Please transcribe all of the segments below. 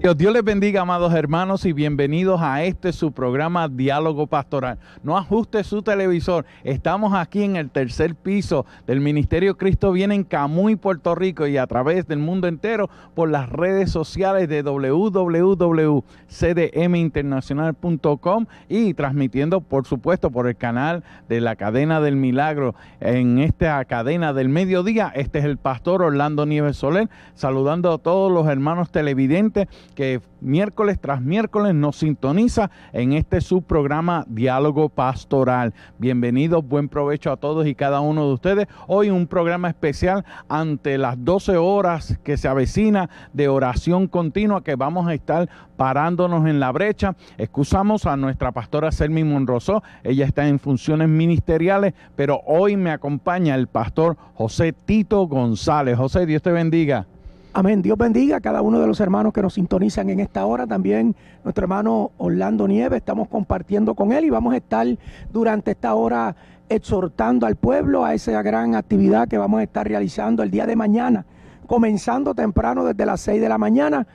Dios, Dios les bendiga, amados hermanos, y bienvenidos a este su programa Diálogo Pastoral. No ajuste su televisor. Estamos aquí en el tercer piso del Ministerio Cristo Viene en Camuy, Puerto Rico, y a través del mundo entero por las redes sociales de www.cdminternacional.com y transmitiendo, por supuesto, por el canal de la Cadena del Milagro en esta cadena del mediodía. Este es el pastor Orlando Nieves Soler, saludando a todos los hermanos televidentes que miércoles tras miércoles nos sintoniza en este subprograma Diálogo Pastoral. Bienvenidos, buen provecho a todos y cada uno de ustedes. Hoy un programa especial ante las 12 horas que se avecina de oración continua que vamos a estar parándonos en la brecha. Excusamos a nuestra pastora Selmi Monroso, ella está en funciones ministeriales, pero hoy me acompaña el pastor José Tito González. José, Dios te bendiga. Amén. Dios bendiga a cada uno de los hermanos que nos sintonizan en esta hora. También nuestro hermano Orlando Nieves, estamos compartiendo con él y vamos a estar durante esta hora exhortando al pueblo a esa gran actividad que vamos a estar realizando el día de mañana, comenzando temprano desde las 6 de la mañana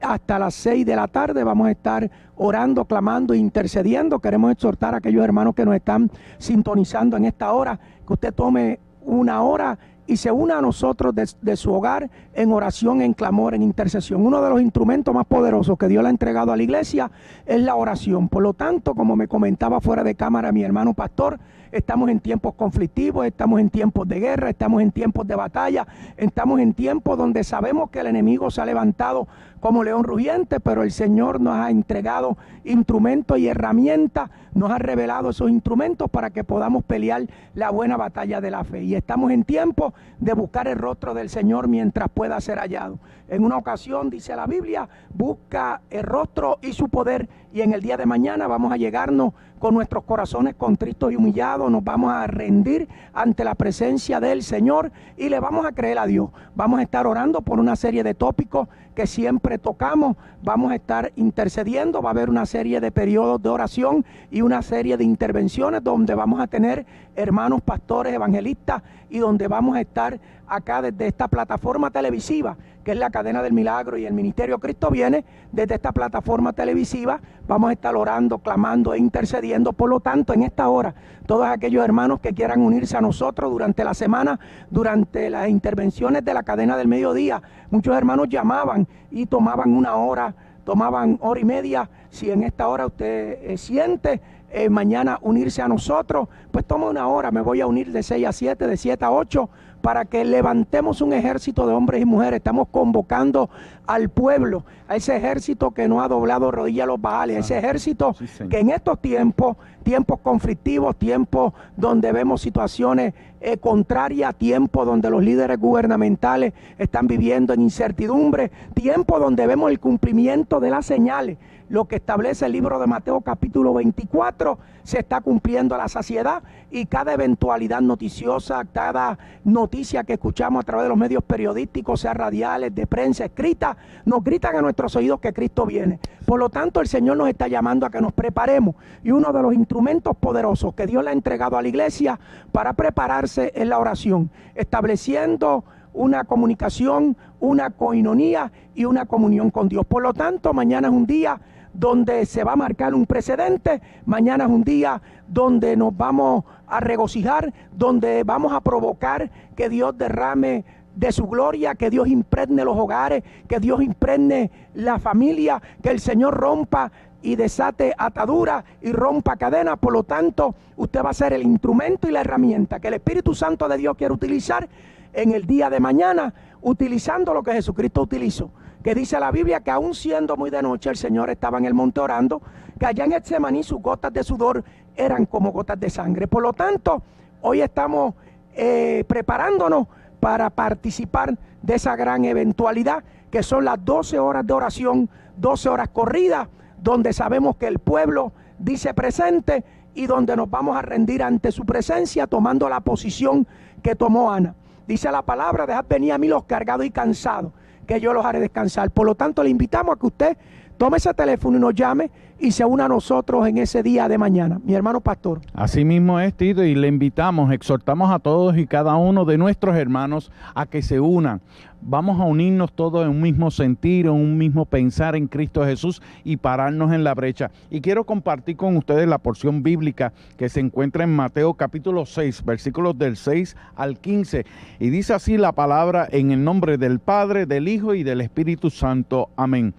hasta las 6 de la tarde. Vamos a estar orando, clamando, intercediendo. Queremos exhortar a aquellos hermanos que nos están sintonizando en esta hora, que usted tome una hora y se una a nosotros de, su hogar en oración, en clamor, en intercesión. Uno de los instrumentos más poderosos que Dios le ha entregado a la iglesia es la oración. Por lo tanto, como me comentaba fuera de cámara mi hermano pastor, estamos en tiempos conflictivos, estamos en tiempos de guerra, estamos en tiempos de batalla, estamos en tiempos donde sabemos que el enemigo se ha levantado como león rugiente, pero el Señor nos ha entregado instrumentos y herramientas, nos ha revelado esos instrumentos para que podamos pelear la buena batalla de la fe. Y estamos en tiempo de buscar el rostro del Señor mientras pueda ser hallado. En una ocasión, dice la Biblia, busca el rostro y su poder y en el día de mañana vamos a llegarnos con nuestros corazones contritos y humillados, nos vamos a rendir ante la presencia del Señor y le vamos a creer a Dios. Vamos a estar orando por una serie de tópicos que siempre tocamos, vamos a estar intercediendo, va a haber una serie de periodos de oración y una serie de intervenciones donde vamos a tener hermanos pastores evangelistas y donde vamos a estar acá desde esta plataforma televisiva, que es la cadena del milagro y el ministerio Cristo viene, desde esta plataforma televisiva vamos a estar orando, clamando e intercediendo. Por lo tanto, en esta hora, todos aquellos hermanos que quieran unirse a nosotros durante la semana, durante las intervenciones de la cadena del mediodía, muchos hermanos llamaban y tomaban una hora, tomaban hora y media. Si en esta hora usted eh, siente eh, mañana unirse a nosotros, pues toma una hora, me voy a unir de 6 a 7, de 7 a 8 para que levantemos un ejército de hombres y mujeres. Estamos convocando al pueblo, a ese ejército que no ha doblado rodilla a los baales, a ese ejército que en estos tiempos, tiempos conflictivos, tiempos donde vemos situaciones eh, contrarias, tiempos donde los líderes gubernamentales están viviendo en incertidumbre, tiempos donde vemos el cumplimiento de las señales lo que establece el libro de Mateo capítulo 24 se está cumpliendo a la saciedad y cada eventualidad noticiosa, cada noticia que escuchamos a través de los medios periodísticos, sea radiales, de prensa, escrita, nos gritan a nuestros oídos que Cristo viene. Por lo tanto, el Señor nos está llamando a que nos preparemos y uno de los instrumentos poderosos que Dios le ha entregado a la iglesia para prepararse es la oración, estableciendo una comunicación, una coinonía y una comunión con Dios. Por lo tanto, mañana es un día donde se va a marcar un precedente. Mañana es un día donde nos vamos a regocijar, donde vamos a provocar que Dios derrame de su gloria, que Dios impregne los hogares, que Dios impregne la familia, que el Señor rompa y desate ataduras y rompa cadenas. Por lo tanto, usted va a ser el instrumento y la herramienta que el Espíritu Santo de Dios quiere utilizar en el día de mañana, utilizando lo que Jesucristo utilizó que dice la Biblia que aún siendo muy de noche el Señor estaba en el monte orando, que allá en Getsemaní sus gotas de sudor eran como gotas de sangre. Por lo tanto, hoy estamos eh, preparándonos para participar de esa gran eventualidad, que son las 12 horas de oración, 12 horas corridas, donde sabemos que el pueblo dice presente y donde nos vamos a rendir ante su presencia tomando la posición que tomó Ana. Dice la palabra, dejad venir a mí los cargados y cansados que yo los haré descansar. Por lo tanto, le invitamos a que usted tome ese teléfono y nos llame y se una a nosotros en ese día de mañana. Mi hermano pastor. Así mismo es, Tito, y le invitamos, exhortamos a todos y cada uno de nuestros hermanos a que se unan. Vamos a unirnos todos en un mismo sentir, en un mismo pensar en Cristo Jesús y pararnos en la brecha. Y quiero compartir con ustedes la porción bíblica que se encuentra en Mateo capítulo 6, versículos del 6 al 15. Y dice así la palabra en el nombre del Padre, del Hijo y del Espíritu Santo. Amén.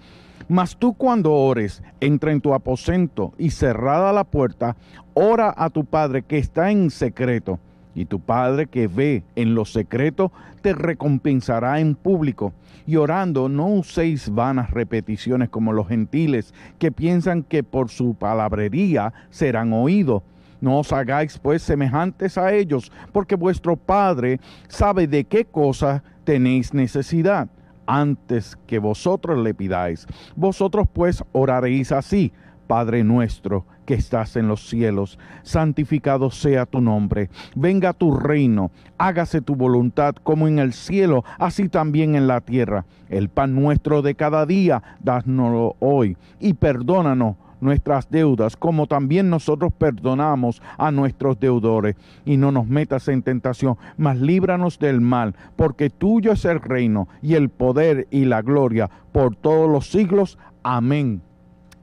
Mas tú cuando ores, entra en tu aposento y cerrada la puerta, ora a tu Padre que está en secreto. Y tu Padre que ve en lo secreto te recompensará en público. Y orando no uséis vanas repeticiones como los gentiles que piensan que por su palabrería serán oídos. No os hagáis pues semejantes a ellos, porque vuestro Padre sabe de qué cosa tenéis necesidad antes que vosotros le pidáis. Vosotros pues oraréis así, Padre nuestro que estás en los cielos, santificado sea tu nombre, venga tu reino, hágase tu voluntad como en el cielo, así también en la tierra. El pan nuestro de cada día, dásnoslo hoy y perdónanos nuestras deudas, como también nosotros perdonamos a nuestros deudores. Y no nos metas en tentación, mas líbranos del mal, porque tuyo es el reino y el poder y la gloria por todos los siglos. Amén.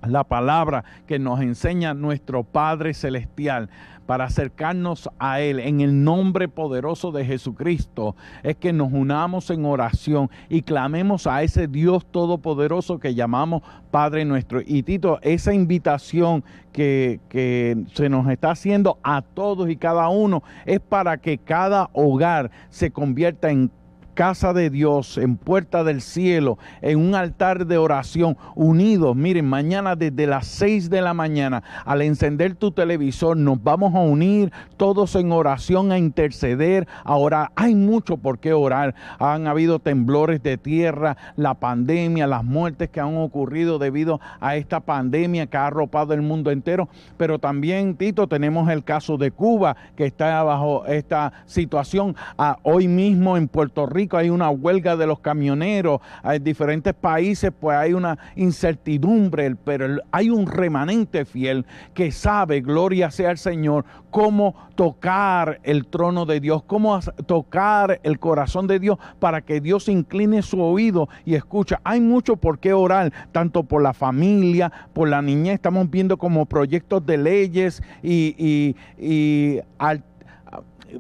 La palabra que nos enseña nuestro Padre Celestial para acercarnos a Él en el nombre poderoso de Jesucristo es que nos unamos en oración y clamemos a ese Dios todopoderoso que llamamos Padre nuestro. Y Tito, esa invitación que, que se nos está haciendo a todos y cada uno es para que cada hogar se convierta en casa de Dios, en puerta del cielo, en un altar de oración, unidos. Miren, mañana desde las 6 de la mañana, al encender tu televisor, nos vamos a unir todos en oración, a interceder, a orar. Hay mucho por qué orar. Han habido temblores de tierra, la pandemia, las muertes que han ocurrido debido a esta pandemia que ha arropado el mundo entero. Pero también, Tito, tenemos el caso de Cuba, que está bajo esta situación. Hoy mismo en Puerto Rico, hay una huelga de los camioneros, en diferentes países pues hay una incertidumbre, pero hay un remanente fiel que sabe, gloria sea el Señor, cómo tocar el trono de Dios, cómo tocar el corazón de Dios para que Dios incline su oído y escucha. Hay mucho por qué orar, tanto por la familia, por la niñez, estamos viendo como proyectos de leyes y, al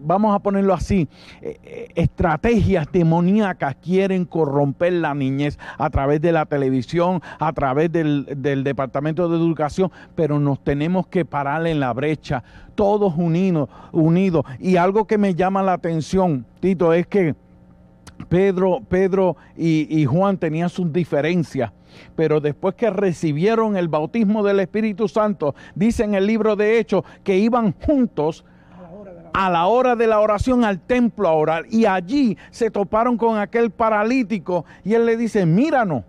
vamos a ponerlo así, eh, eh, estrategias demoníacas quieren corromper la niñez a través de la televisión, a través del, Departamento de Educación, pero nos tenemos que parar en la brecha, todos unidos, unidos. Y algo que me llama la atención, Tito, es que Pedro, Pedro y, y Juan tenían sus diferencias pero después que recibieron el bautismo del Espíritu Santo, dice en el libro de Hechos que iban juntos a la hora de la oración al templo a orar. Y allí se toparon con aquel paralítico y él le dice, míranos.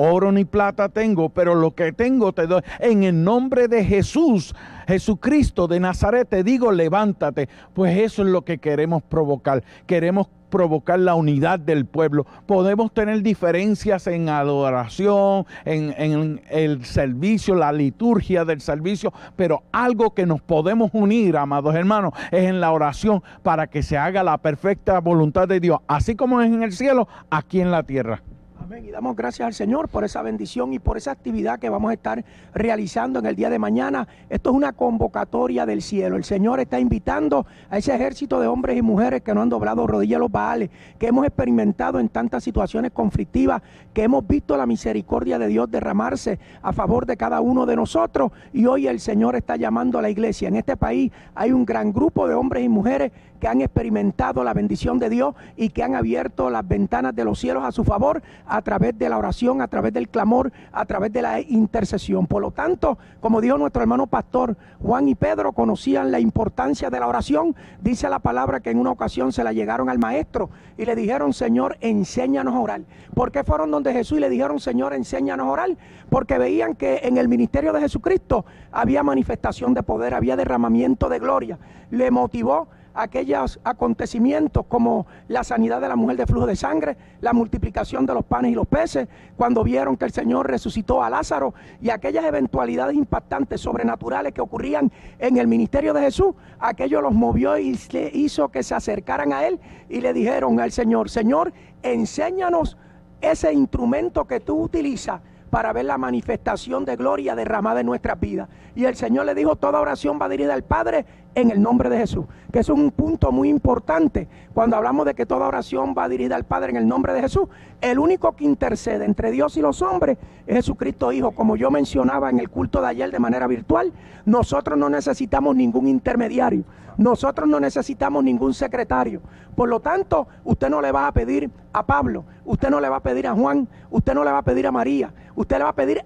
Oro ni plata tengo, pero lo que tengo te doy. En el nombre de Jesús, Jesucristo de Nazaret, te digo, levántate. Pues eso es lo que queremos provocar. Queremos provocar la unidad del pueblo. Podemos tener diferencias en adoración, en, en, el servicio, la liturgia del servicio, pero algo que nos podemos unir, amados hermanos, es en la oración para que se haga la perfecta voluntad de Dios, así como es en el cielo, aquí en la tierra. Amén. Y damos gracias al Señor por esa bendición y por esa actividad que vamos a estar realizando en el día de mañana. Esto es una convocatoria del cielo. El Señor está invitando a ese ejército de hombres y mujeres que no han doblado rodillas a los baales, que hemos experimentado en tantas situaciones conflictivas, que hemos visto la misericordia de Dios derramarse a favor de cada uno de nosotros. Y hoy el Señor está llamando a la iglesia. En este país hay un gran grupo de hombres y mujeres que han experimentado la bendición de Dios y que han abierto las ventanas de los cielos a su favor a través de la oración, a través del clamor, a través de la intercesión. Por lo tanto, como dijo nuestro hermano pastor, Juan y Pedro conocían la importancia de la oración. Dice la palabra que en una ocasión se la llegaron al maestro y le dijeron, Señor, enséñanos a orar. ¿Por qué fueron donde Jesús y le dijeron, Señor, enséñanos a orar? Porque veían que en el ministerio de Jesucristo había manifestación de poder, había derramamiento de gloria. Le motivó aquellos acontecimientos como la sanidad de la mujer de flujo de sangre, la multiplicación de los panes y los peces, cuando vieron que el Señor resucitó a Lázaro y aquellas eventualidades impactantes, sobrenaturales que ocurrían en el ministerio de Jesús, aquello los movió y hizo que se acercaran a Él y le dijeron al Señor, Señor, enséñanos ese instrumento que tú utilizas para ver la manifestación de gloria derramada en nuestras vidas. Y el Señor le dijo, toda oración va dirigida al Padre en el nombre de Jesús. Que es un punto muy importante cuando hablamos de que toda oración va dirigida al Padre en el nombre de Jesús. El único que intercede entre Dios y los hombres es Jesucristo Hijo. Como yo mencionaba en el culto de ayer de manera virtual, nosotros no necesitamos ningún intermediario. Nosotros no necesitamos ningún secretario. Por lo tanto, usted no le va a pedir a Pablo, usted no le va a pedir a Juan, usted no le va a pedir a María, usted le va a pedir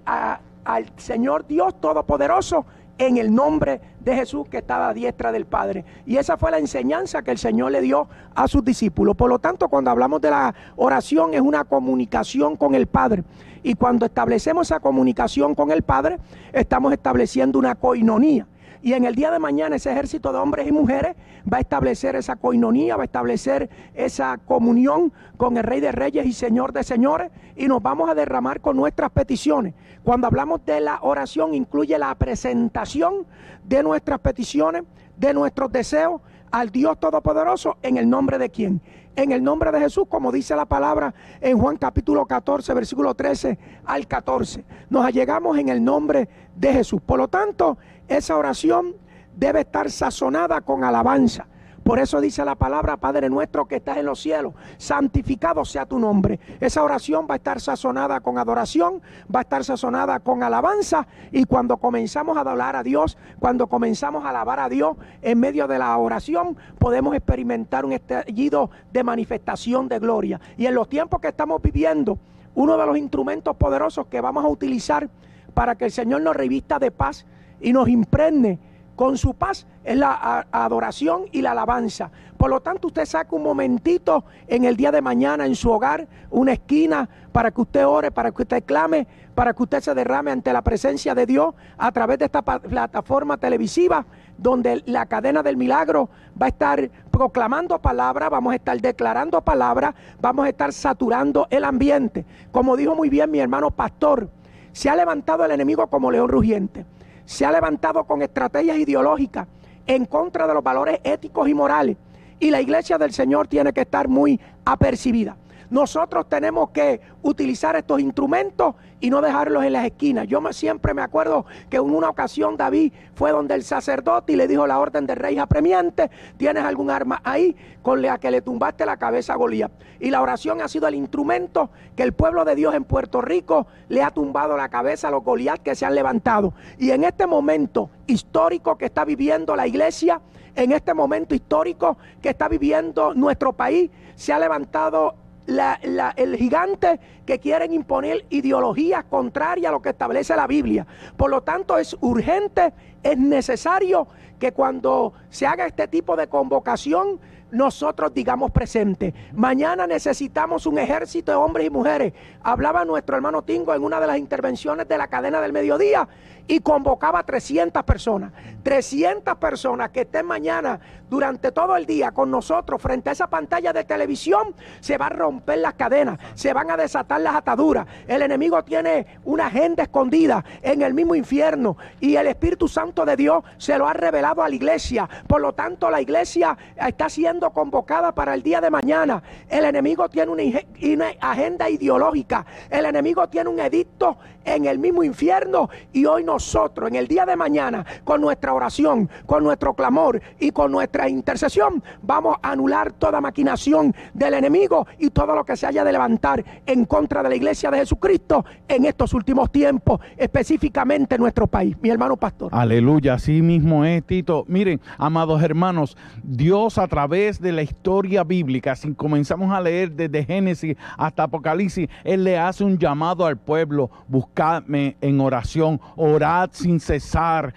al Señor Dios Todopoderoso en el nombre de Jesús que está a diestra del Padre. Y esa fue la enseñanza que el Señor le dio a sus discípulos. Por lo tanto, cuando hablamos de la oración es una comunicación con el Padre. Y cuando establecemos esa comunicación con el Padre, estamos estableciendo una coinonía. Y en el día de mañana ese ejército de hombres y mujeres va a establecer esa coinonía, va a establecer esa comunión con el Rey de Reyes y Señor de Señores y nos vamos a derramar con nuestras peticiones. Cuando hablamos de la oración incluye la presentación de nuestras peticiones, de nuestros deseos al Dios Todopoderoso en el nombre de quién? En el nombre de Jesús, como dice la palabra en Juan capítulo 14, versículo 13 al 14. Nos allegamos en el nombre de Jesús. Por lo tanto, esa oración debe estar sazonada con alabanza. Por eso dice la palabra, Padre nuestro que estás en los cielos, santificado sea tu nombre. Esa oración va a estar sazonada con adoración, va a estar sazonada con alabanza. Y cuando comenzamos a adorar a Dios, cuando comenzamos a alabar a Dios en medio de la oración, podemos experimentar un estallido de manifestación de gloria. Y en los tiempos que estamos viviendo, uno de los instrumentos poderosos que vamos a utilizar para que el Señor nos revista de paz y nos impregne con su paz es la adoración y la alabanza. Por lo tanto, usted saca un momentito en el día de mañana en su hogar, una esquina, para que usted ore, para que usted clame, para que usted se derrame ante la presencia de Dios a través de esta plataforma televisiva, donde la cadena del milagro va a estar proclamando palabra, vamos a estar declarando palabra, vamos a estar saturando el ambiente. Como dijo muy bien mi hermano pastor, se ha levantado el enemigo como león rugiente se ha levantado con estrategias ideológicas en contra de los valores éticos y morales. Y la iglesia del Señor tiene que estar muy apercibida. Nosotros tenemos que utilizar estos instrumentos y no dejarlos en las esquinas. Yo siempre me acuerdo que en una ocasión David fue donde el sacerdote y le dijo la orden del rey apremiante, ¿tienes algún arma ahí con la que le tumbaste la cabeza a Goliat? Y la oración ha sido el instrumento que el pueblo de Dios en Puerto Rico le ha tumbado la cabeza a los Goliat que se han levantado. Y en este momento histórico que está viviendo la iglesia, en este momento histórico que está viviendo nuestro país, se ha levantado el gigante que quieren imponer ideologías contrarias a lo que establece la Biblia. Por lo tanto, es urgente, es necesario que cuando se haga este tipo de convocación, nosotros digamos presente. Mañana necesitamos un ejército de hombres y mujeres. Hablaba nuestro hermano Tingo en una de las intervenciones de la cadena del mediodía y convocaba a 300 personas. 300 personas que estén mañana durante todo el día con nosotros frente a esa pantalla de televisión, se va a romper las cadenas, se van a desatar las ataduras. El enemigo tiene una agenda escondida en el mismo infierno y el Espíritu Santo de Dios se lo ha revelado a la iglesia. Por lo tanto, la iglesia está siendo convocada para el día de mañana. El enemigo tiene una, agenda ideológica. El enemigo tiene un edicto en el mismo infierno y hoy nosotros en el día de mañana con nuestra oración, con nuestro clamor y con nuestra intercesión vamos a anular toda maquinación del enemigo y todo lo que se haya de levantar en contra de la iglesia de Jesucristo en estos últimos tiempos, específicamente en nuestro país. Mi hermano pastor. Aleluya, así mismo es, Tito. Miren, amados hermanos, Dios a través de la historia bíblica, si comenzamos a leer desde Génesis hasta Apocalipsis, Él le hace un llamado al pueblo, buscadme en oración, orad sin cesar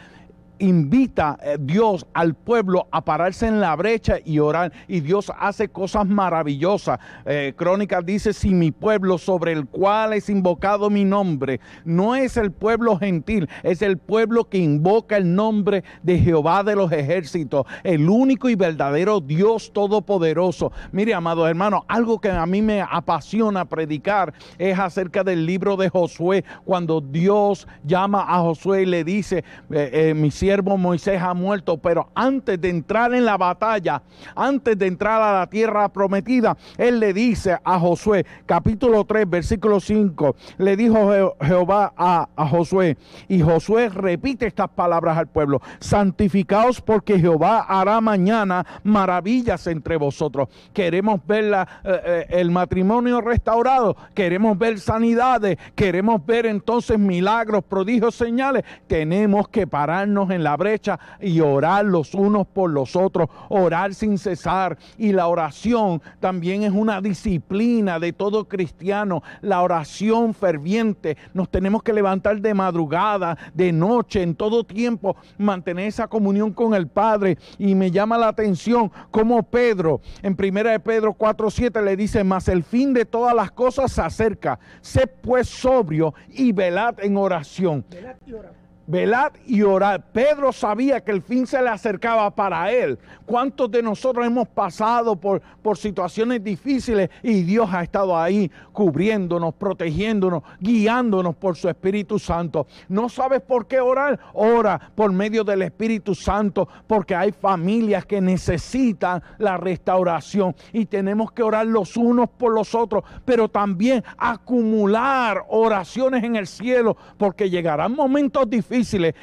invita eh, Dios al pueblo a pararse en la brecha y orar. Y Dios hace cosas maravillosas. Eh, Crónicas dice, si mi pueblo sobre el cual es invocado mi nombre, no es el pueblo gentil, es el pueblo que invoca el nombre de Jehová de los ejércitos, el único y verdadero Dios todopoderoso. Mire, amados hermanos, algo que a mí me apasiona predicar es acerca del libro de Josué, cuando Dios llama a Josué y le dice, eh, eh siervo Moisés ha muerto, pero antes de entrar en la batalla, antes de entrar a la tierra prometida, él le dice a Josué, capítulo 3, versículo 5, le dijo Jehová a, Josué, y Josué repite estas palabras al pueblo, santificaos porque Jehová hará mañana maravillas entre vosotros. Queremos ver eh, eh, el matrimonio restaurado, queremos ver sanidades, queremos ver entonces milagros, prodigios, señales. Tenemos que pararnos en la brecha y orar los unos por los otros, orar sin cesar. Y la oración también es una disciplina de todo cristiano, la oración ferviente. Nos tenemos que levantar de madrugada, de noche, en todo tiempo, mantener esa comunión con el Padre. Y me llama la atención como Pedro, en primera de Pedro 4.7 le dice, mas el fin de todas las cosas se acerca. Sé pues sobrio y velad en oración. Velad y velad y orad. Pedro sabía que el fin se le acercaba para él. ¿Cuántos de nosotros hemos pasado por, por situaciones difíciles y Dios ha estado ahí cubriéndonos, protegiéndonos, guiándonos por su Espíritu Santo? ¿No sabes por qué orar? Ora por medio del Espíritu Santo porque hay familias que necesitan la restauración y tenemos que orar los unos por los otros, pero también acumular oraciones en el cielo porque llegarán momentos difíciles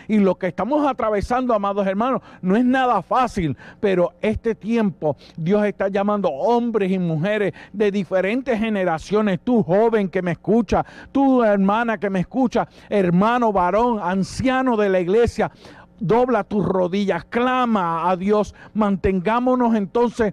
y lo que estamos atravesando, amados hermanos, no es nada fácil, pero este tiempo Dios está llamando hombres y mujeres de diferentes generaciones, tú joven que me escucha, tú hermana que me escucha, hermano varón, anciano de la iglesia, dobla tus rodillas, clama a Dios, mantengámonos entonces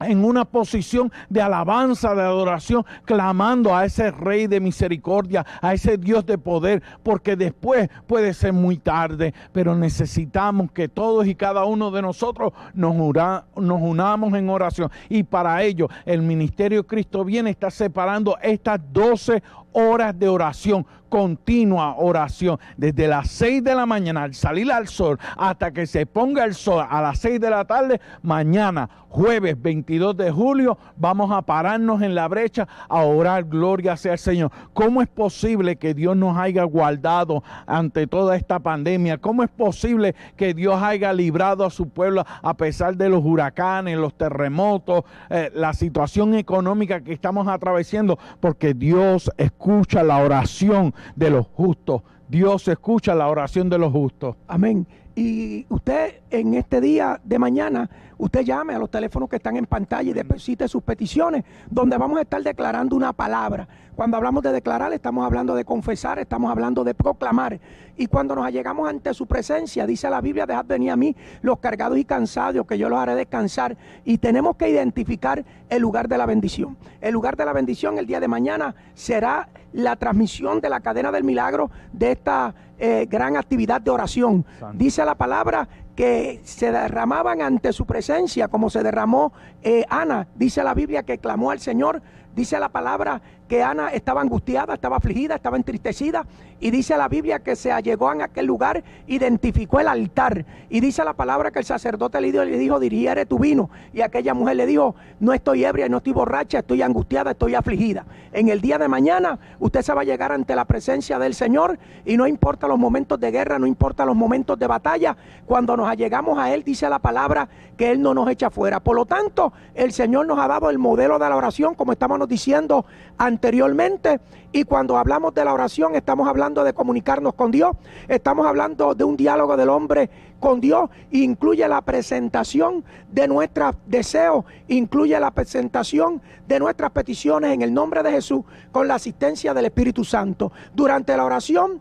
en una posición de alabanza, de adoración, clamando a ese Rey de misericordia, a ese Dios de poder, porque después puede ser muy tarde, pero necesitamos que todos y cada uno de nosotros nos, nos unamos en oración. Y para ello el Ministerio Cristo viene, está separando estas 12 horas de oración, continua oración, desde las 6 de la mañana al salir al sol hasta que se ponga el sol a las 6 de la tarde, mañana, jueves 22 de julio, vamos a pararnos en la brecha a orar, gloria sea el Señor. ¿Cómo es posible que Dios nos haya guardado ante toda esta pandemia? ¿Cómo es posible que Dios haya librado a su pueblo a pesar de los huracanes, los terremotos, eh, la situación económica que estamos atravesando? Porque Dios escucha la oración de los justos. Dios escucha la oración de los justos. Amén. Y usted en este día de mañana, usted llame a los teléfonos que están en pantalla y deposite sus peticiones, donde vamos a estar declarando una palabra. Cuando hablamos de declarar, estamos hablando de confesar, estamos hablando de proclamar. Y cuando nos llegamos ante su presencia, dice la Biblia, dejad venir a mí los cargados y cansados, que yo los haré descansar. Y tenemos que identificar el lugar de la bendición. El lugar de la bendición el día de mañana será la transmisión de la cadena del milagro de esta eh, gran actividad de oración. Dice la palabra que se derramaban ante su presencia, como se derramó eh, Ana. Dice la Biblia que clamó al Señor. Dice la palabra que Ana estaba angustiada, estaba afligida, estaba entristecida. Y dice la Biblia que se allegó en aquel lugar, identificó el altar. Y dice la palabra que el sacerdote le dijo, le dijo diriere tu vino. Y aquella mujer le dijo, no estoy ebria, no estoy borracha, estoy angustiada, estoy afligida. En el día de mañana usted se va a llegar ante la presencia del Señor y no importa los momentos de guerra, no importa los momentos de batalla. Cuando nos allegamos a Él, dice la palabra que Él no nos echa fuera. Por lo tanto, el Señor nos ha dado el modelo de la oración, como estábamos diciendo anteriormente. Y cuando hablamos de la oración, estamos hablando de comunicarnos con Dios, estamos hablando de un diálogo del hombre con Dios, incluye la presentación de nuestros deseos, incluye la presentación de nuestras peticiones en el nombre de Jesús con la asistencia del Espíritu Santo. Durante la oración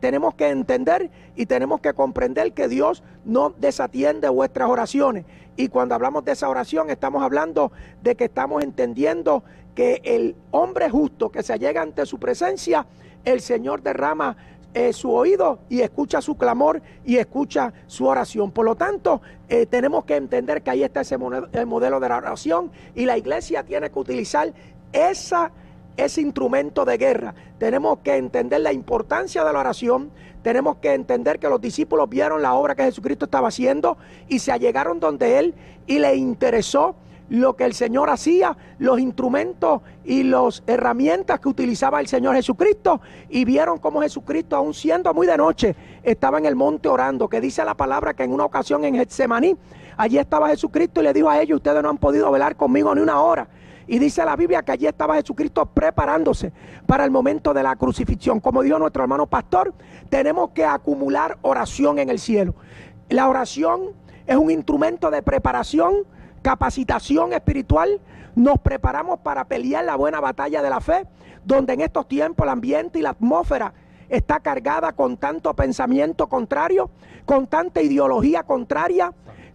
tenemos que entender y tenemos que comprender que Dios no desatiende vuestras oraciones. Y cuando hablamos de esa oración, estamos hablando de que estamos entendiendo que el hombre justo que se llega ante su presencia, el Señor derrama eh, su oído y escucha su clamor y escucha su oración. Por lo tanto, eh, tenemos que entender que ahí está ese modelo, de la oración y la iglesia tiene que utilizar esa, ese instrumento de guerra. Tenemos que entender la importancia de la oración, tenemos que entender que los discípulos vieron la obra que Jesucristo estaba haciendo y se allegaron donde Él y le interesó lo que el Señor hacía, los instrumentos y las herramientas que utilizaba el Señor Jesucristo y vieron cómo Jesucristo, aun siendo muy de noche, estaba en el monte orando, que dice la palabra que en una ocasión en Getsemaní, allí estaba Jesucristo y le dijo a ellos, ustedes no han podido velar conmigo ni una hora. Y dice la Biblia que allí estaba Jesucristo preparándose para el momento de la crucifixión. Como dijo nuestro hermano pastor, tenemos que acumular oración en el cielo. La oración es un instrumento de preparación capacitación espiritual, nos preparamos para pelear la buena batalla de la fe, donde en estos tiempos el ambiente y la atmósfera está cargada con tanto pensamiento contrario, con tanta ideología contraria,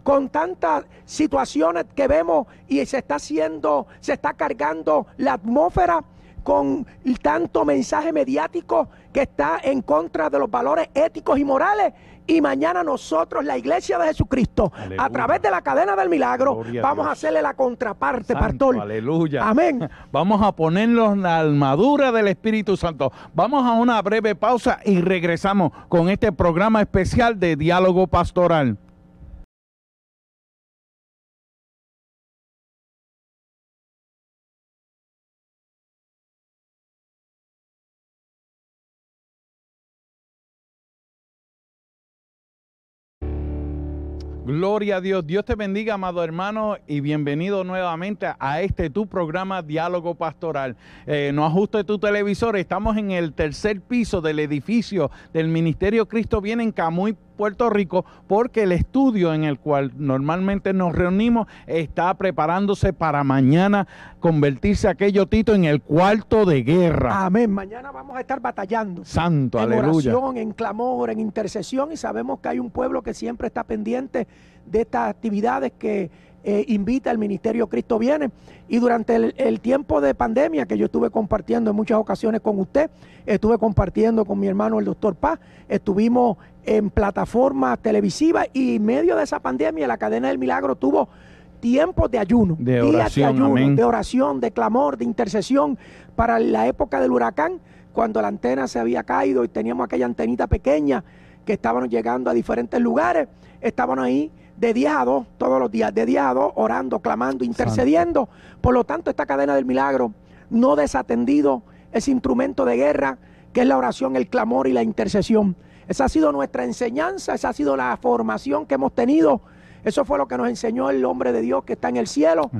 con tantas situaciones que vemos y se está haciendo, se está cargando la atmósfera con tanto mensaje mediático que está en contra de los valores éticos y morales y mañana nosotros, la iglesia de Jesucristo, a través de la cadena del milagro, vamos a, hacerle la contraparte, pastor. Aleluya. Amén. Vamos a ponernos la armadura del Espíritu Santo. Vamos a una breve pausa y regresamos con este programa especial de diálogo pastoral. Gloria a Dios. Dios te bendiga, amado hermano, y bienvenido nuevamente a este tu programa Diálogo Pastoral. Eh, no ajuste tu televisor, estamos en el tercer piso del edificio del Ministerio Cristo Viene en Camuy, Puerto Rico, porque el estudio en el cual normalmente nos reunimos está preparándose para mañana convertirse aquello Tito en el cuarto de guerra. Amén. Mañana vamos a estar batallando. Santo, en aleluya. oración, en clamor, en intercesión y sabemos que hay un pueblo que siempre está pendiente de estas actividades que eh, invita al Ministerio Cristo Viene. Y durante el, tiempo de pandemia que yo estuve compartiendo en muchas ocasiones con usted, estuve compartiendo con mi hermano el doctor Paz, estuvimos en plataformas televisivas y en medio de esa pandemia la cadena del milagro tuvo tiempos de ayuno, de oración, de oración, de clamor, de intercesión para la época del huracán, cuando la antena se había caído y teníamos aquella antenita pequeña que estábamos llegando a diferentes lugares, estaban ahí de 10 a 2 todos los días, de 10 a 2 orando, clamando, intercediendo. Por lo tanto, esta cadena del milagro no desatendido ese instrumento de guerra que es la oración, el clamor y la intercesión. Esa ha sido nuestra enseñanza, esa ha sido la formación que hemos tenido. Eso fue lo que nos enseñó el hombre de Dios que está en el cielo,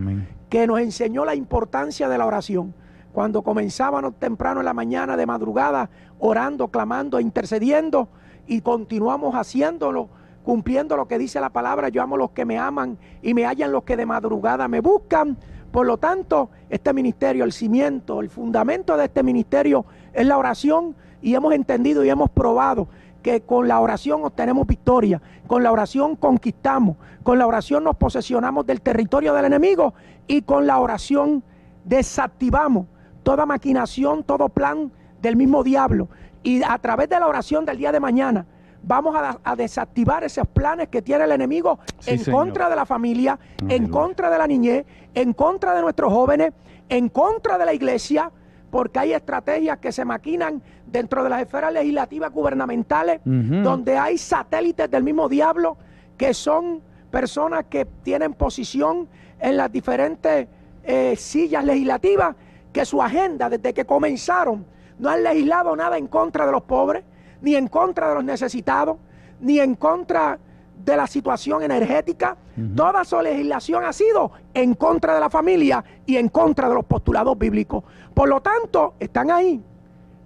que nos enseñó la importancia de la oración. Cuando comenzábamos temprano en la mañana, de madrugada, orando, clamando, intercediendo, y continuamos haciéndolo cumpliendo lo que dice la palabra, yo amo los que me aman y me hallan los que de madrugada me buscan. Por lo tanto, este ministerio, el cimiento, el fundamento de este ministerio es la oración y hemos entendido y hemos probado que con la oración obtenemos victoria, con la oración conquistamos, con la oración nos posesionamos del territorio del enemigo y con la oración desactivamos toda maquinación, todo plan del mismo diablo. Y a través de la oración del día de mañana, vamos a, desactivar esos planes que tiene el enemigo en contra de la familia, en contra de la niñez, en contra de nuestros jóvenes, en contra de la iglesia, porque hay estrategias que se maquinan dentro de las esferas legislativas gubernamentales, donde hay satélites del mismo diablo, que son personas que tienen posición en las diferentes eh, sillas legislativas, que su agenda desde que comenzaron no han legislado nada en contra de los pobres, ni en contra de los necesitados, ni en contra de la situación energética. Toda su legislación ha sido en contra de la familia y en contra de los postulados bíblicos. Por lo tanto, están ahí.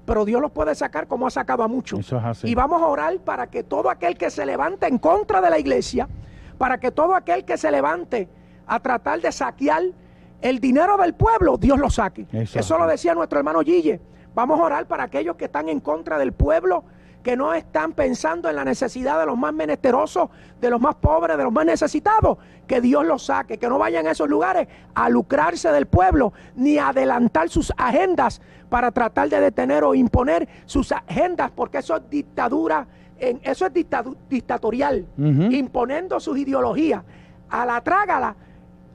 Pero Dios los puede sacar como ha sacado a muchos. Y vamos a orar para que todo aquel que se levante en contra de la iglesia, para que todo aquel que se levante a tratar de saquear el dinero del pueblo, Dios lo saque. Eso, lo decía nuestro hermano Gille. Vamos a orar para aquellos que están en contra del pueblo, que no están pensando en la necesidad de los más menesterosos, de los más pobres, de los más necesitados, que Dios los saque, que no vayan a esos lugares a lucrarse del pueblo, ni a adelantar sus agendas para tratar de detener o imponer sus agendas, porque eso es dictadura, en, eso es dictatorial, imponiendo sus ideologías. A la trágala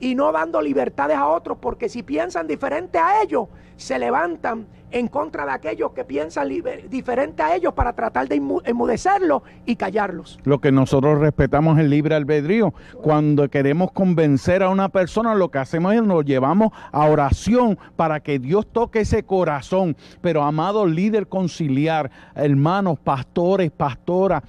y no dando libertades a otros, porque si piensan diferente a ellos, se levantan en contra de aquellos que piensan diferente a ellos para tratar de enmudecerlos y callarlos. Lo que nosotros respetamos es el libre albedrío. Cuando queremos convencer a una persona, lo que hacemos es nos llevamos a oración para que Dios toque ese corazón. Pero amado líder conciliar, hermanos, pastores, pastoras,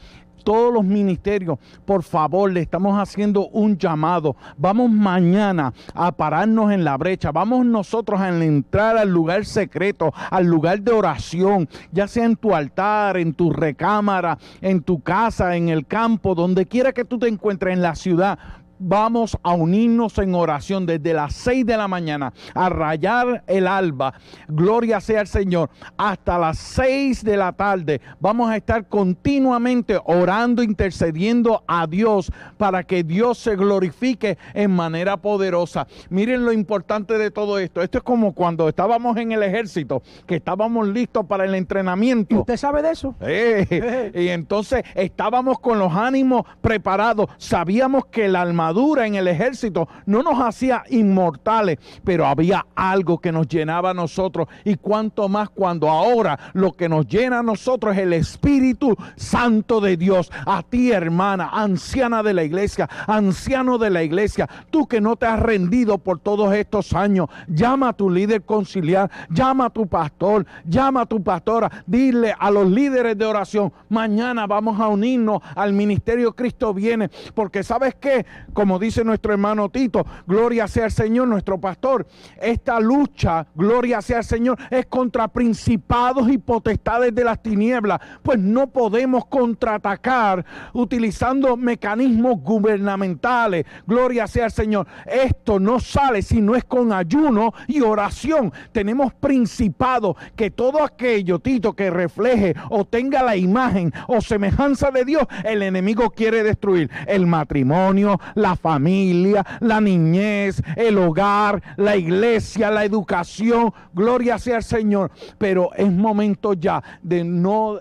todos los ministerios, por favor, le estamos haciendo un llamado. Vamos mañana a pararnos en la brecha. Vamos nosotros a entrar al lugar secreto, al lugar de oración, ya sea en tu altar, en tu recámara, en tu casa, en el campo, donde quiera que tú te encuentres en la ciudad vamos a unirnos en oración desde las 6 de la mañana a rayar el alba. Gloria sea el Señor. Hasta las 6 de la tarde vamos a estar continuamente orando, intercediendo a Dios para que Dios se glorifique en manera poderosa. Miren lo importante de todo esto. Esto es como cuando estábamos en el ejército, que estábamos listos para el entrenamiento. ¿Usted sabe de eso? Eh, y entonces estábamos con los ánimos preparados. Sabíamos que el alma en el ejército no nos hacía inmortales, pero había algo que nos llenaba a nosotros. Y cuanto más cuando ahora lo que nos llena a nosotros es el Espíritu Santo de Dios. A ti, hermana, anciana de la iglesia, anciano de la iglesia, tú que no te has rendido por todos estos años, llama a tu líder conciliar, llama a tu pastor, llama a tu pastora, dile a los líderes de oración, mañana vamos a unirnos al ministerio Cristo viene, porque sabes que como dice nuestro hermano Tito, gloria sea el Señor, nuestro pastor. Esta lucha, gloria sea el Señor, es contra principados y potestades de las tinieblas. Pues no podemos contraatacar utilizando mecanismos gubernamentales. Gloria sea el Señor. Esto no sale si no es con ayuno y oración. Tenemos principados que todo aquello, Tito, que refleje o tenga la imagen o semejanza de Dios, el enemigo quiere destruir. El matrimonio, la la familia, la niñez, el hogar, la iglesia, la educación. Gloria sea al Señor. Pero es momento ya de no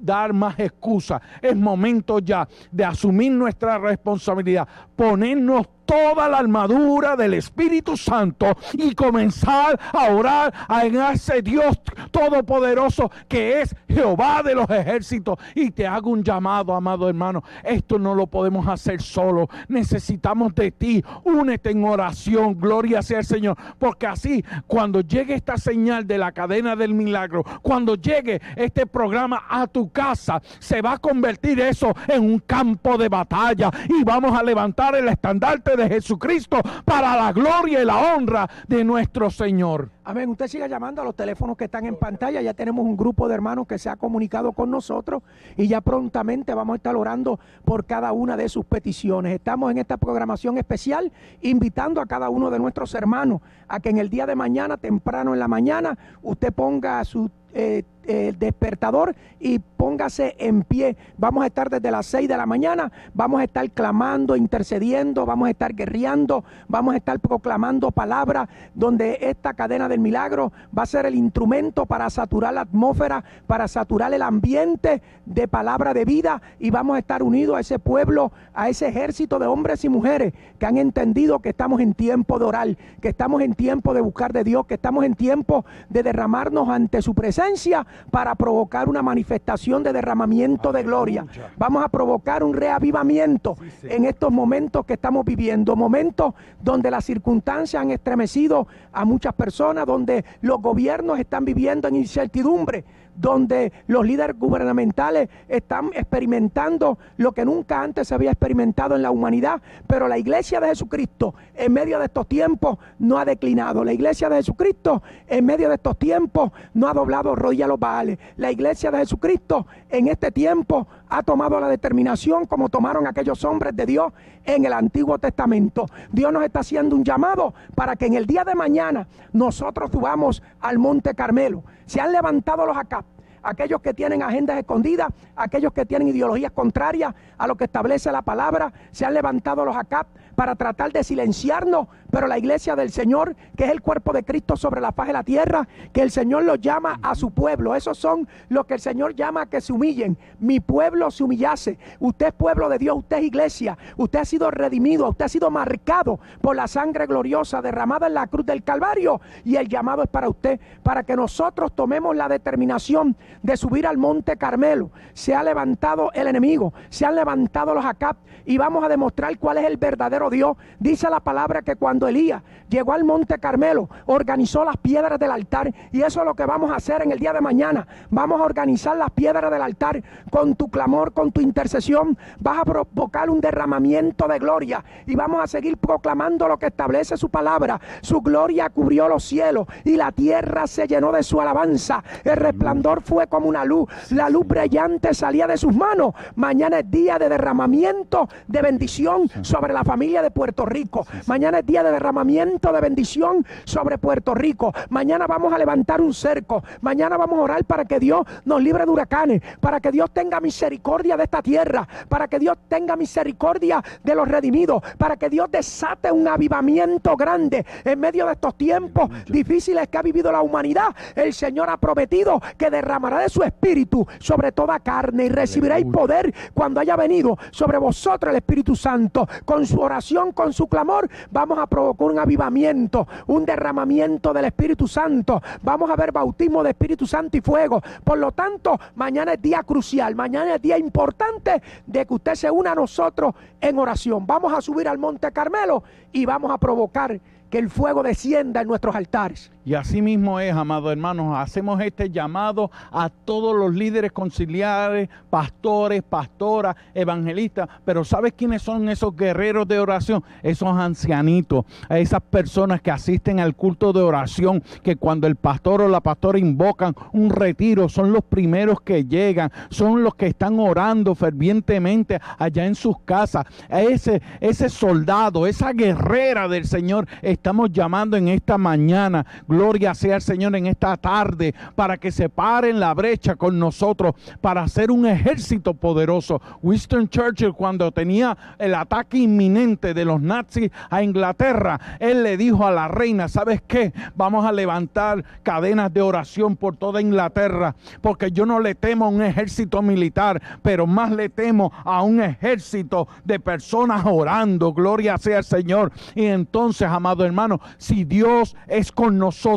dar más excusas. Es momento ya de asumir nuestra responsabilidad, ponernos toda la armadura del Espíritu Santo y comenzar a orar a ese Dios todopoderoso que es Jehová de los ejércitos. Y te hago un llamado, amado hermano. Esto no lo podemos hacer solo. Necesitamos de ti. Únete en oración. Gloria sea el Señor. Porque así, cuando llegue esta señal de la cadena del milagro, cuando llegue este programa a tu casa, se va a convertir eso en un campo de batalla y vamos a levantar el estandarte de Jesucristo para la gloria y la honra de nuestro Señor. Amén. Usted siga llamando a los teléfonos que están en pantalla. Ya tenemos un grupo de hermanos que se ha comunicado con nosotros y ya prontamente vamos a estar orando por cada una de sus peticiones. Estamos en esta programación especial invitando a cada uno de nuestros hermanos a que en el día de mañana, temprano en la mañana, usted ponga su eh, el despertador y póngase en pie. Vamos a estar desde las 6 de la mañana, vamos a estar clamando, intercediendo, vamos a estar guerreando, vamos a estar proclamando palabras donde esta cadena del milagro va a ser el instrumento para saturar la atmósfera, para saturar el ambiente de palabra de vida y vamos a estar unidos a ese pueblo, a ese ejército de hombres y mujeres que han entendido que estamos en tiempo de orar, que estamos en tiempo de buscar de Dios, que estamos en tiempo de derramarnos ante su presencia para provocar una manifestación de derramamiento de gloria. Vamos a provocar un reavivamiento en estos momentos que estamos viviendo, momentos donde las circunstancias han estremecido a muchas personas, donde los gobiernos están viviendo en incertidumbre, donde los líderes gubernamentales están experimentando lo que nunca antes se había experimentado en la humanidad, pero la iglesia de Jesucristo en medio de estos tiempos no ha declinado. La iglesia de Jesucristo en medio de estos tiempos no ha doblado rodilla a los baales. La iglesia de Jesucristo en este tiempo ha tomado la determinación como tomaron aquellos hombres de Dios en el Antiguo Testamento. Dios nos está haciendo un llamado para que en el día de mañana nosotros subamos al Monte Carmelo. Se han levantado los acá aquellos que tienen agendas escondidas, aquellos que tienen ideologías contrarias a lo que establece la palabra, se han levantado los acá para tratar de silenciarnos, pero la iglesia del Señor, que es el cuerpo de Cristo sobre la faz de la tierra, que el Señor los llama a su pueblo. Esos son los que el Señor llama a que se humillen. Mi pueblo se humillase. Usted es pueblo de Dios, usted es iglesia. Usted ha sido redimido, usted ha sido marcado por la sangre gloriosa derramada en la cruz del Calvario. Y el llamado es para usted, para que nosotros tomemos la determinación de subir al monte Carmelo. Se ha levantado el enemigo, se han levantado los acap y vamos a demostrar cuál es el verdadero Dios. Dice la palabra que cuando Elías llegó al monte Carmelo, organizó las piedras del altar. Y eso es lo que vamos a hacer en el día de mañana. Vamos a organizar las piedras del altar con tu clamor, con tu intercesión. Vas a provocar un derramamiento de gloria. Y vamos a seguir proclamando lo que establece su palabra. Su gloria cubrió los cielos y la tierra se llenó de su alabanza. El resplandor fue como una luz. La luz brillante salía de sus manos. Mañana es día de derramamiento de bendición sobre la familia de Puerto Rico. Mañana es día de derramamiento de bendición sobre Puerto Rico. Mañana vamos a levantar un cerco. Mañana vamos a orar para que Dios nos libre de huracanes, para que Dios tenga misericordia de esta tierra, para que Dios tenga misericordia de los redimidos, para que Dios desate un avivamiento grande en medio de estos tiempos difíciles que ha vivido la humanidad. El Señor ha prometido que derramará de su espíritu sobre toda carne y recibiréis poder cuando haya venido sobre vosotros el Espíritu Santo con su oración con su clamor, vamos a provocar un avivamiento, un derramamiento del Espíritu Santo. Vamos a ver bautismo de Espíritu Santo y fuego. Por lo tanto, mañana es día crucial, mañana es día importante de que usted se una a nosotros en oración. Vamos a subir al Monte Carmelo y vamos a provocar que el fuego descienda en nuestros altares. Y así mismo es, amados hermanos, hacemos este llamado a todos los líderes conciliares, pastores, pastoras, evangelistas, pero ¿sabes quiénes son esos guerreros de oración? Esos ancianitos, esas personas que asisten al culto de oración, que cuando el pastor o la pastora invocan un retiro, son los primeros que llegan, son los que están orando fervientemente allá en sus casas. Ese, ese soldado, esa guerrera del Señor, estamos llamando en esta mañana. Gloria sea el Señor en esta tarde para que se pare en la brecha con nosotros para hacer un ejército poderoso. Winston Churchill cuando tenía el ataque inminente de los nazis a Inglaterra, él le dijo a la reina, ¿sabes qué? Vamos a levantar cadenas de oración por toda Inglaterra, porque yo no le temo a un ejército militar, pero más le temo a un ejército de personas orando. Gloria sea el Señor. Y entonces, amado hermano, si Dios es con nosotros,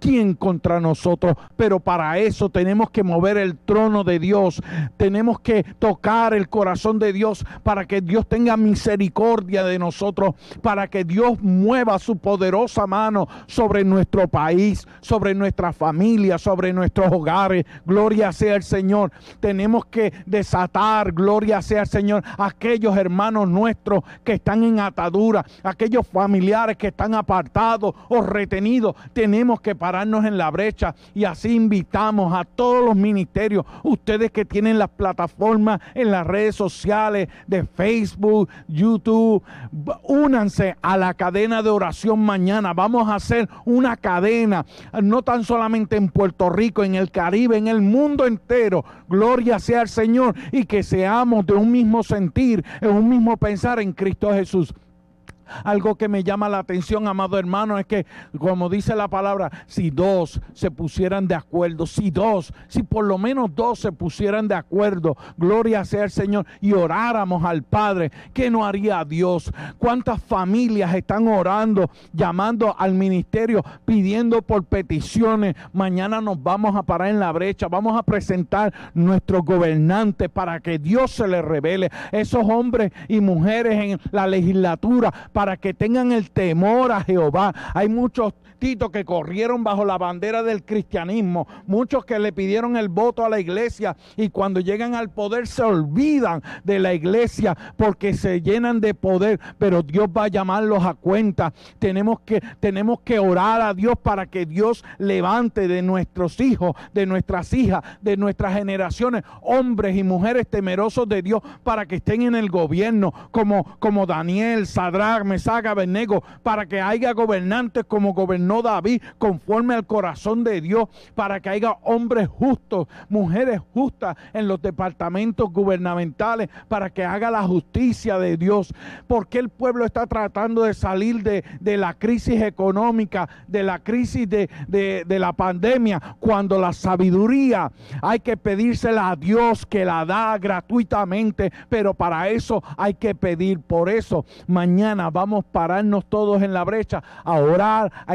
¿quién contra nosotros? Pero para eso tenemos que mover el trono de Dios, tenemos que tocar el corazón de Dios para que Dios tenga misericordia de nosotros, para que Dios mueva su poderosa mano sobre nuestro país, sobre nuestra familia, sobre nuestros hogares. Gloria sea el Señor. Tenemos que desatar, gloria sea el Señor, aquellos hermanos nuestros que están en atadura, aquellos familiares que están apartados o retenidos. Tenemos que pararnos en la brecha y así invitamos a todos los ministerios, ustedes que tienen las plataformas en las redes sociales de Facebook, YouTube, únanse a la cadena de oración mañana. Vamos a hacer una cadena, no tan solamente en Puerto Rico, en el Caribe, en el mundo entero. Gloria sea al Señor y que seamos de un mismo sentir, en un mismo pensar en Cristo Jesús. Algo que me llama la atención, amado hermano, es que, como dice la palabra, si dos se pusieran de acuerdo, si dos, si por lo menos dos se pusieran de acuerdo, gloria sea el Señor, y oráramos al Padre, ¿qué no haría Dios? ¿Cuántas familias están orando, llamando al ministerio, pidiendo por peticiones? Mañana nos vamos a parar en la brecha, vamos a presentar nuestros gobernantes para que Dios se les revele. Esos hombres y mujeres en la legislatura para que tengan el temor a Jehová. Hay muchos titos que corrieron bajo la bandera del cristianismo, muchos que le pidieron el voto a la iglesia y cuando llegan al poder se olvidan de la iglesia porque se llenan de poder, pero Dios va a llamarlos a cuenta. Tenemos que tenemos que orar a Dios para que Dios levante de nuestros hijos, de nuestras hijas, de nuestras generaciones, hombres y mujeres temerosos de Dios para que estén en el gobierno como como Daniel, Sadrach, Mesaga, Benego, para que haya gobernantes como gobernantes gobernó David conforme al corazón de Dios para que haya hombres justos, mujeres justas en los departamentos gubernamentales para que haga la justicia de Dios. Porque el pueblo está tratando de salir de, la crisis económica, de la crisis de, de la pandemia, cuando la sabiduría hay que pedírsela a Dios que la da gratuitamente, pero para eso hay que pedir. Por eso mañana vamos a pararnos todos en la brecha a orar, a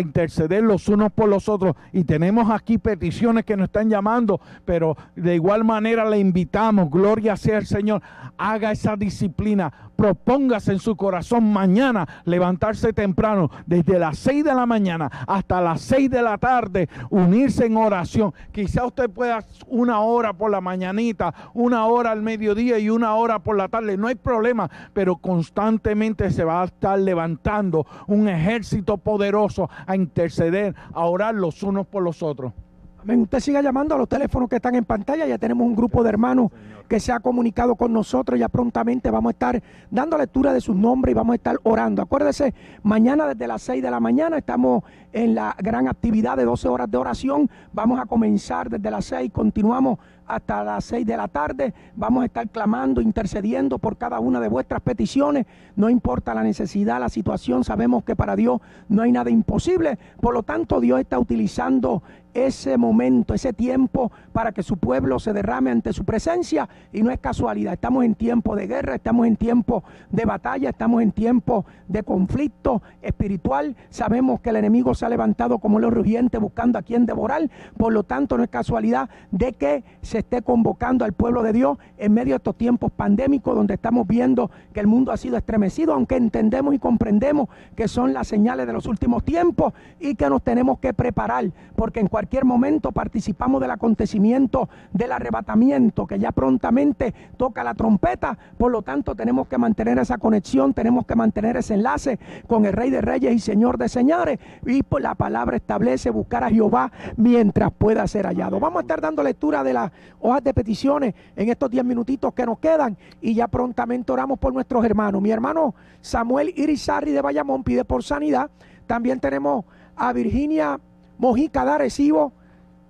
los unos por los otros. Y tenemos aquí peticiones que nos están llamando, pero de igual manera le invitamos, gloria sea el Señor, haga esa disciplina, propóngase en su corazón mañana levantarse temprano, desde las 6 de la mañana hasta las 6 de la tarde, unirse en oración. Quizá usted pueda una hora por la mañanita, una hora al mediodía y una hora por la tarde, no hay problema, pero constantemente se va a estar levantando un ejército poderoso a interceder, a orar los unos por los otros. Amén. Usted siga llamando a los teléfonos que están en pantalla. Ya tenemos un grupo de hermanos que se ha comunicado con nosotros. Ya prontamente vamos a estar dando lectura de sus nombres y vamos a estar orando. Acuérdese, mañana desde las 6 de la mañana estamos en la gran actividad de 12 horas de oración. Vamos a comenzar desde las 6, continuamos hasta las 6 de la tarde. Vamos a estar clamando, intercediendo por cada una de vuestras peticiones. No importa la necesidad, la situación, sabemos que para Dios no hay nada imposible. Por lo tanto, Dios está utilizando ese momento, ese tiempo para que su pueblo se derrame ante su presencia y no es casualidad. Estamos en tiempo de guerra, estamos en tiempo de batalla, estamos en tiempo de conflicto espiritual. Sabemos que el enemigo se ha levantado como los rugiente buscando a quien devorar. Por lo tanto, no es casualidad de que se esté convocando al pueblo de Dios en medio de estos tiempos pandémicos donde estamos viendo que el mundo ha sido estremecido, aunque entendemos y comprendemos que son las señales de los últimos tiempos y que nos tenemos que preparar, porque en cualquier momento participamos del acontecimiento del arrebatamiento que ya prontamente toca la trompeta, por lo tanto tenemos que mantener esa conexión, tenemos que mantener ese enlace con el Rey de Reyes y Señor de Señores y por la palabra establece buscar a Jehová mientras pueda ser hallado. Vamos a estar dando lectura de las hojas de peticiones en estos 10 minutitos que nos quedan y ya prontamente oramos por nuestros hermanos. Mi hermano Samuel Irizarri de Bayamón pide por sanidad. También tenemos a Virginia Mojica de Arecibo.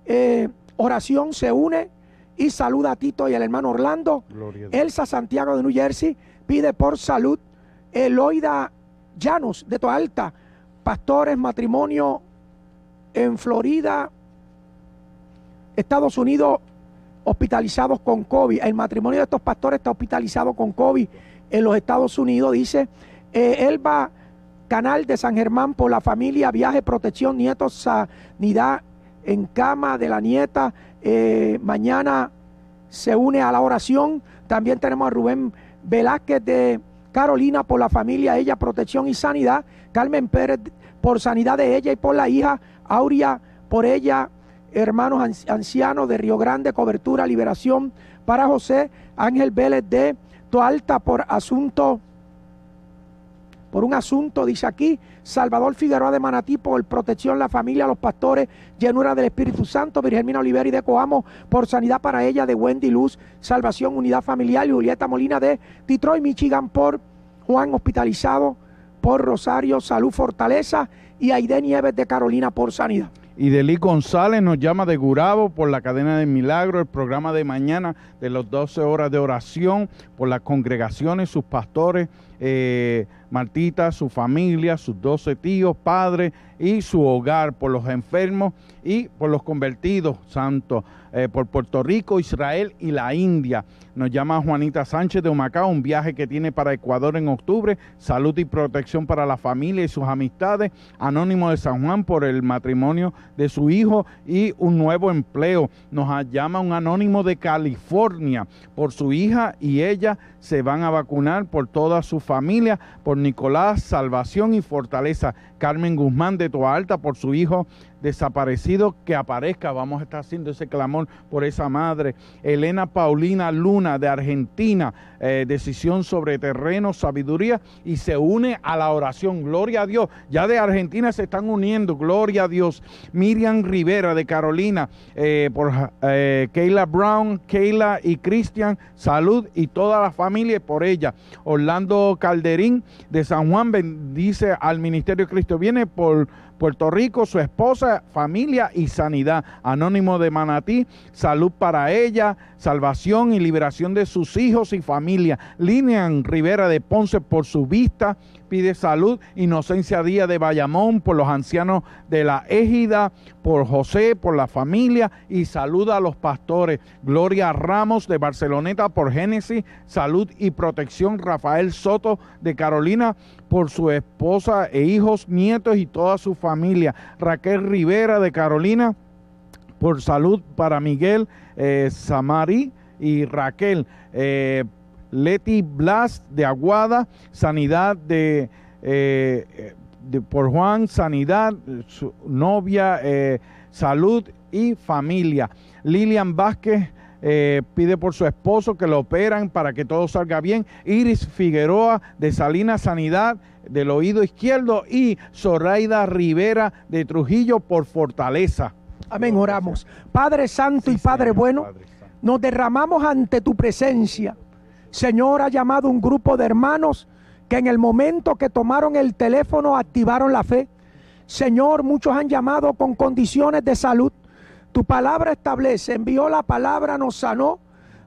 Eh, oración se une y saluda a Tito y al hermano Orlando. Elsa Santiago de New Jersey pide por salud. Eloida Llanos de Toalta, Alta, pastores, matrimonio en Florida, Estados Unidos, hospitalizados con COVID. El matrimonio de estos pastores está hospitalizado con COVID en los Estados Unidos. Dice eh, Elba Canal de San Germán por la familia, viaje, protección, nietos, sanidad en cama de la nieta. Eh, mañana se une a la oración. También tenemos a Rubén Velázquez de Carolina por la familia, ella, protección y sanidad. Carmen Pérez por sanidad de ella y por la hija. Aurea por ella, hermanos ancianos de Río Grande, cobertura, liberación para José Ángel Vélez de Toalta por asunto, por un asunto, dice aquí, Salvador Figueroa de Manatí por protección, la familia, los pastores, llenura del Espíritu Santo, Virgen Olivera y de Coamo por sanidad para ella, de Wendy Luz, salvación, unidad familiar, y Julieta Molina de Detroit, Michigan por Juan hospitalizado, por Rosario, salud, fortaleza, y Aide Nieves de Carolina por sanidad. Y Delí González nos llama de Gurabo por la cadena de milagro, el programa de mañana de las 12 horas de oración, por las congregaciones, sus pastores, eh, Martita, su familia, sus 12 tíos, padres y su hogar, por los enfermos y por los convertidos, santos, eh, por Puerto Rico, Israel y la India. Nos llama Juanita Sánchez de Humacao, un viaje que tiene para Ecuador en octubre, salud y protección para la familia y sus amistades. Anónimo de San Juan por el matrimonio de su hijo y un nuevo empleo. Nos llama un anónimo de California por su hija y ella se van a vacunar por toda su familia, por Nicolás, salvación y fortaleza. Carmen Guzmán de Toa Alta por su hijo desaparecido que aparezca. Vamos a estar haciendo ese clamor por esa madre. Elena Paulina Luna de Argentina, eh, decisión sobre terreno, sabiduría y se une a la oración. Gloria a Dios. Ya de Argentina se están uniendo. Gloria a Dios. Miriam Rivera de Carolina, eh, por eh, Keila Brown, Keila y Cristian, salud y toda la familia por ella. Orlando Calderín de San Juan bendice al Ministerio Cristo. Viene por Puerto Rico, su esposa, familia y sanidad. Anónimo de Manatí, salud para ella, salvación y liberación de sus hijos y familia. Linian Rivera de Ponce por su vista, pide salud. Inocencia Díaz de Bayamón por los ancianos de la égida, por José, por la familia y saluda a los pastores. Gloria Ramos de Barceloneta por Génesis, salud y protección. Rafael Soto de Carolina por su esposa e hijos, nietos y toda su familia. Raquel Rivera de Carolina por salud para Miguel eh, Samari y Raquel. Eh, Leti Blas de Aguada, sanidad de, eh, por Juan, sanidad, su novia, eh, salud y familia. Lilian Vázquez eh, pide por su esposo que lo operan para que todo salga bien. Iris Figueroa de Salinas Sanidad del oído izquierdo y Zoraida Rivera de Trujillo por fortaleza. Amén, oramos. Padre Santo y Padre bueno, nos derramamos ante tu presencia Señor ha llamado un grupo de hermanos que en el momento que tomaron el teléfono activaron la fe. Señor, muchos han llamado con condiciones de salud. Tu palabra establece, envió la palabra, nos sanó,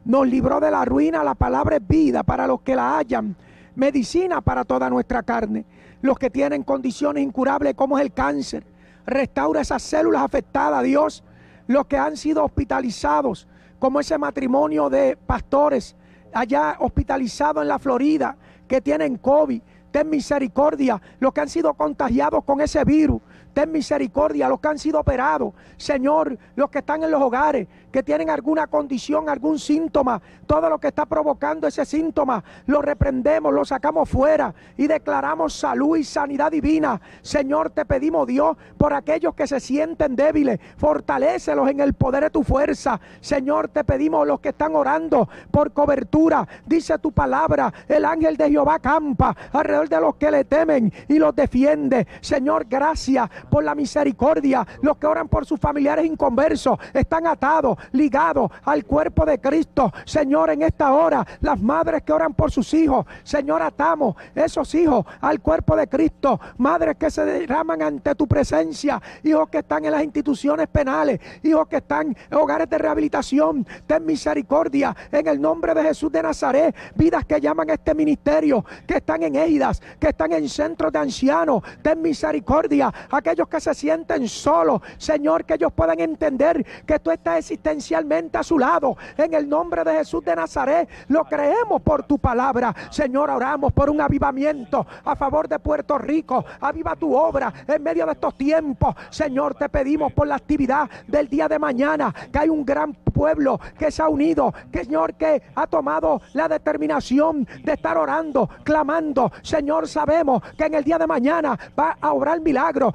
nos libró de la ruina. La palabra es vida para los que la hayan, medicina para toda nuestra carne. Los que tienen condiciones incurables como es el cáncer, restaura esas células afectadas, Dios. Los que han sido hospitalizados, como ese matrimonio de pastores allá hospitalizados en la Florida que tienen COVID. Ten misericordia los que han sido contagiados con ese virus ten misericordia los que han sido operados, Señor, los que están en los hogares, que tienen alguna condición, algún síntoma, todo lo que está provocando ese síntoma, lo reprendemos, lo sacamos fuera y declaramos salud y sanidad divina. Señor, te pedimos Dios por aquellos que se sienten débiles, fortalécelos en el poder de tu fuerza. Señor, te pedimos los que están orando por cobertura, dice tu palabra, el ángel de Jehová campa alrededor de los que le temen y los defiende. Señor, gracias por la misericordia. Los que oran por sus familiares inconversos están atados, ligados al cuerpo de Cristo. Señor, en esta hora, las madres que oran por sus hijos, Señor, atamos esos hijos al cuerpo de Cristo. Madres que se derraman ante tu presencia, hijos que están en las instituciones penales, hijos que están en hogares de rehabilitación. Ten misericordia en el nombre de Jesús de Nazaret. Vidas que llaman a este ministerio, que están en Eidas, que están en centros de ancianos. Ten misericordia aquellos que se sienten solos, Señor, que ellos puedan entender que tú estás existencialmente a su lado. En el nombre de Jesús de Nazaret, lo creemos por tu palabra. Señor, oramos por un avivamiento a favor de Puerto Rico. Aviva tu obra en medio de estos tiempos. Señor, te pedimos por la actividad del día de mañana, que hay un gran pueblo que se ha unido, Señor, que ha tomado la determinación de estar orando, clamando. Señor, sabemos que en el día de mañana va a obrar milagro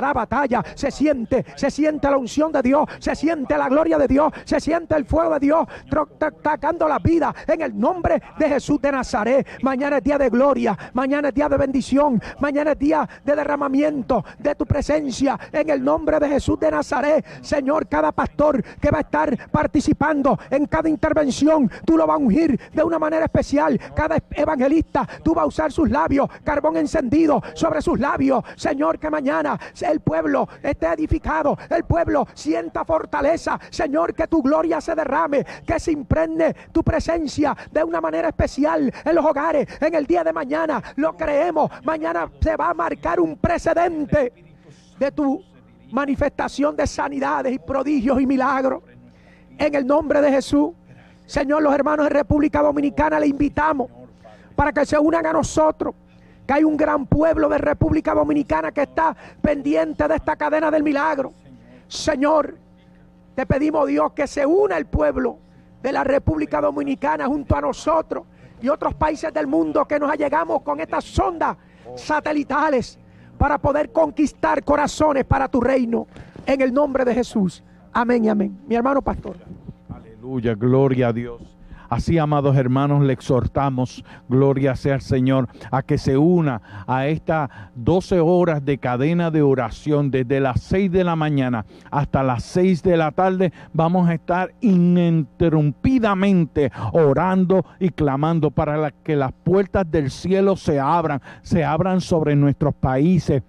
la batalla. Se siente, se siente la unción de Dios, se siente la gloria de Dios, se siente el fuego de Dios tocando la vida en el nombre de Jesús de Nazaret. Mañana es día de gloria, mañana es día de bendición, mañana es día de derramamiento de tu presencia en el nombre de Jesús de Nazaret. Señor, cada pastor que va a estar participando en cada intervención, tú lo vas a ungir de una manera especial. Cada evangelista, tú vas a usar sus labios, carbón encendido sobre sus labios. Señor, que mañana el pueblo esté edificado, el pueblo sienta fortaleza. Señor, que tu gloria se derrame, que se impregne tu presencia de una manera especial en los hogares. En el día de mañana lo creemos. Mañana se va a marcar un precedente de tu manifestación de sanidades y prodigios y milagros. En el nombre de Jesús. Señor, los hermanos de República Dominicana le invitamos para que se unan a nosotros que hay un gran pueblo de República Dominicana que está pendiente de esta cadena del milagro. Señor, te pedimos Dios que se una el pueblo de la República Dominicana junto a nosotros y otros países del mundo que nos allegamos con estas sondas satelitales para poder conquistar corazones para tu reino. En el nombre de Jesús. Amén y amén. Mi hermano pastor. Aleluya, gloria a Dios. Así, amados hermanos, le exhortamos, gloria sea al Señor, a que se una a estas 12 horas de cadena de oración desde las 6 de la mañana hasta las 6 de la tarde. Vamos a estar ininterrumpidamente orando y clamando para que las puertas del cielo se abran, se abran sobre nuestros países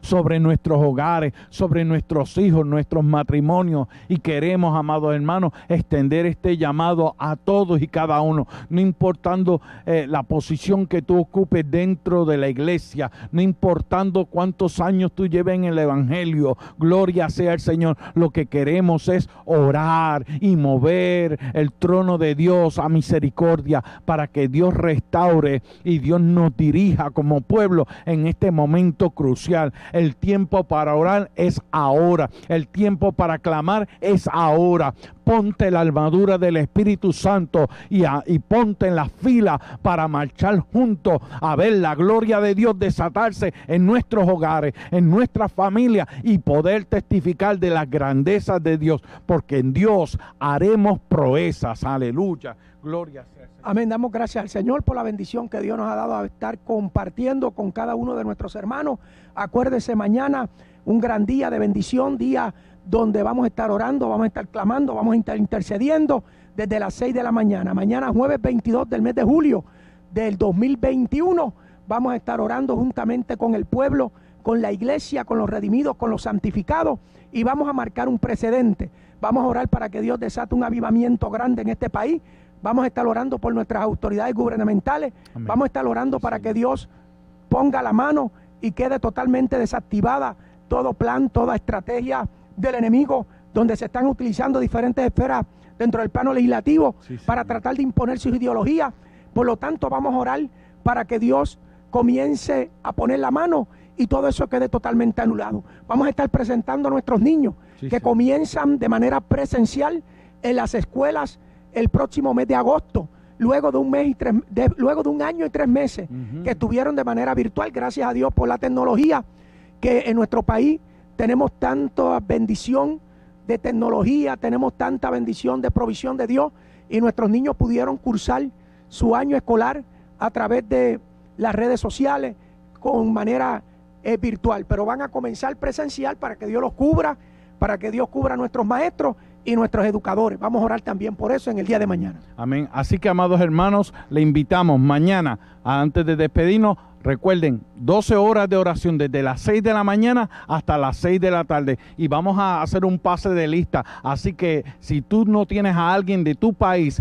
sobre nuestros hogares, sobre nuestros hijos, nuestros matrimonios. Y queremos, amados hermanos, extender este llamado a todos y cada uno, no importando eh, la posición que tú ocupes dentro de la iglesia, no importando cuántos años tú lleves en el Evangelio. Gloria sea el Señor. Lo que queremos es orar y mover el trono de Dios a misericordia para que Dios restaure y Dios nos dirija como pueblo en este momento crucial. El tiempo para orar es ahora. El tiempo para clamar es ahora. Ponte la armadura del Espíritu Santo y, ponte en la fila para marchar juntos a ver la gloria de Dios desatarse en nuestros hogares, en nuestras familias y poder testificar de las grandezas de Dios. Porque en Dios haremos proezas. Aleluya. Gloria sea. Amén. Damos gracias al Señor por la bendición que Dios nos ha dado a estar compartiendo con cada uno de nuestros hermanos. Acuérdese mañana, un gran día de bendición, día donde vamos a estar orando, vamos a estar clamando, vamos a estar intercediendo desde las 6 de la mañana. Mañana jueves 22 del mes de julio del 2021 vamos a estar orando juntamente con el pueblo, con la iglesia, con los redimidos, con los santificados y vamos a marcar un precedente. Vamos a orar para que Dios desate un avivamiento grande en este país Vamos a estar orando por nuestras autoridades gubernamentales. Vamos a estar orando para que Dios ponga la mano y quede totalmente desactivada todo plan, toda estrategia del enemigo, donde se están utilizando diferentes esferas dentro del plano legislativo para tratar de imponer sus ideologías. Por lo tanto, vamos a orar para que Dios comience a poner la mano y todo eso quede totalmente anulado. Vamos a estar presentando a nuestros niños que comienzan de manera presencial en las escuelas el próximo mes de agosto, luego de un mes y tres, luego de un año y tres meses que estuvieron de manera virtual, gracias a Dios por la tecnología, que en nuestro país tenemos tanta bendición de tecnología, tenemos tanta bendición de provisión de Dios y nuestros niños pudieron cursar su año escolar a través de las redes sociales con manera eh, virtual, pero van a comenzar presencial para que Dios los cubra, para que Dios cubra a nuestros maestros y nuestros educadores. Vamos a orar también por eso en el día de mañana. Amén. Así que, amados hermanos, le invitamos mañana, antes de despedirnos, recuerden, 12 horas de oración desde las 6 de la mañana hasta las 6 de la tarde. Y vamos a hacer un pase de lista. Así que si tú no tienes a alguien de tu país,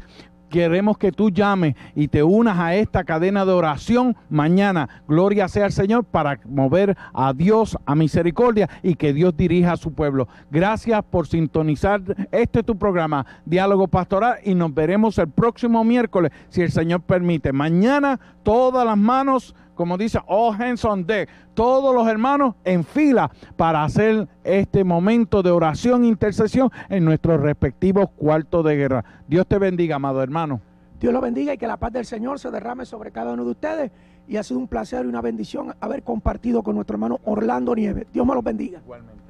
Queremos que tú llames y te unas a esta cadena de oración mañana. Gloria sea al Señor para mover a Dios a misericordia y que Dios dirija a su pueblo. Gracias por sintonizar este tu programa, Diálogo Pastoral, y nos veremos el próximo miércoles, si el Señor permite. Mañana todas las manos como dice, all hands on todos los hermanos en fila para hacer este momento de oración e intercesión en nuestros respectivos cuartos de guerra. Dios te bendiga, amado hermano. Dios lo bendiga y que la paz del Señor se derrame sobre cada uno de ustedes. Y ha sido un placer y una bendición haber compartido con nuestro hermano Orlando Nieves. Dios me los bendiga. Igualmente.